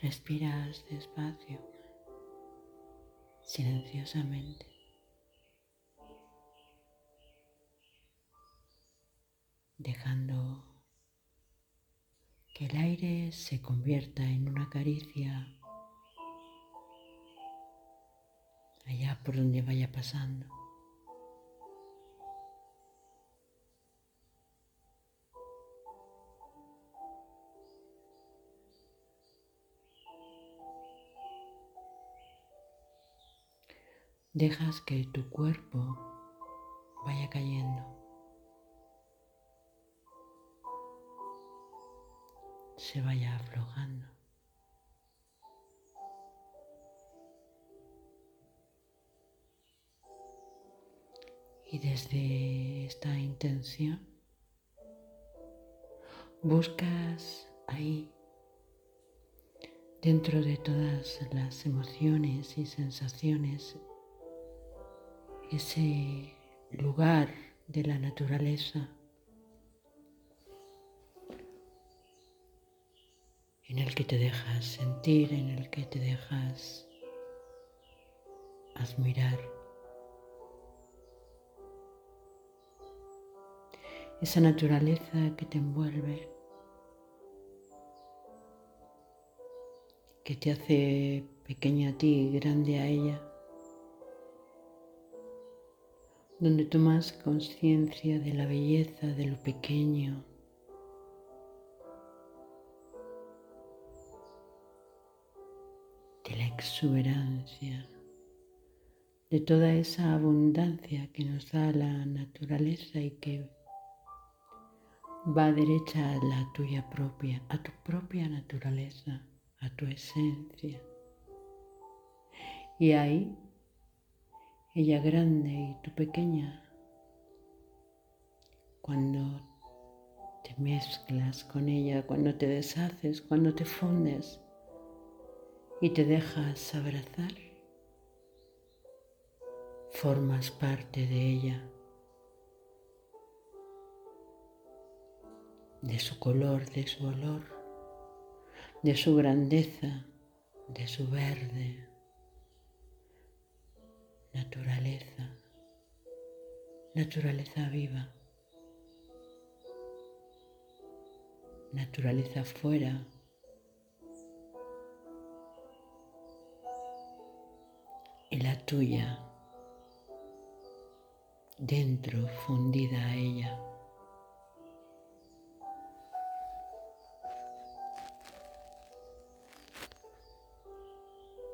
Respiras despacio, silenciosamente. Dejando que el aire se convierta en una caricia allá por donde vaya pasando. Dejas que tu cuerpo vaya cayendo. Se vaya aflojando. Y desde esta intención buscas ahí, dentro de todas las emociones y sensaciones ese lugar de la naturaleza en el que te dejas sentir, en el que te dejas admirar. Esa naturaleza que te envuelve, que te hace pequeña a ti grande a ella. Donde tomas conciencia de la belleza de lo pequeño, de la exuberancia, de toda esa abundancia que nos da la naturaleza y que va derecha a la tuya propia, a tu propia naturaleza, a tu esencia. Y ahí ella grande y tú pequeña, cuando te mezclas con ella, cuando te deshaces, cuando te fundes y te dejas abrazar, formas parte de ella, de su color, de su olor, de su grandeza, de su verde naturaleza, naturaleza viva, naturaleza fuera. Y la tuya dentro fundida a ella.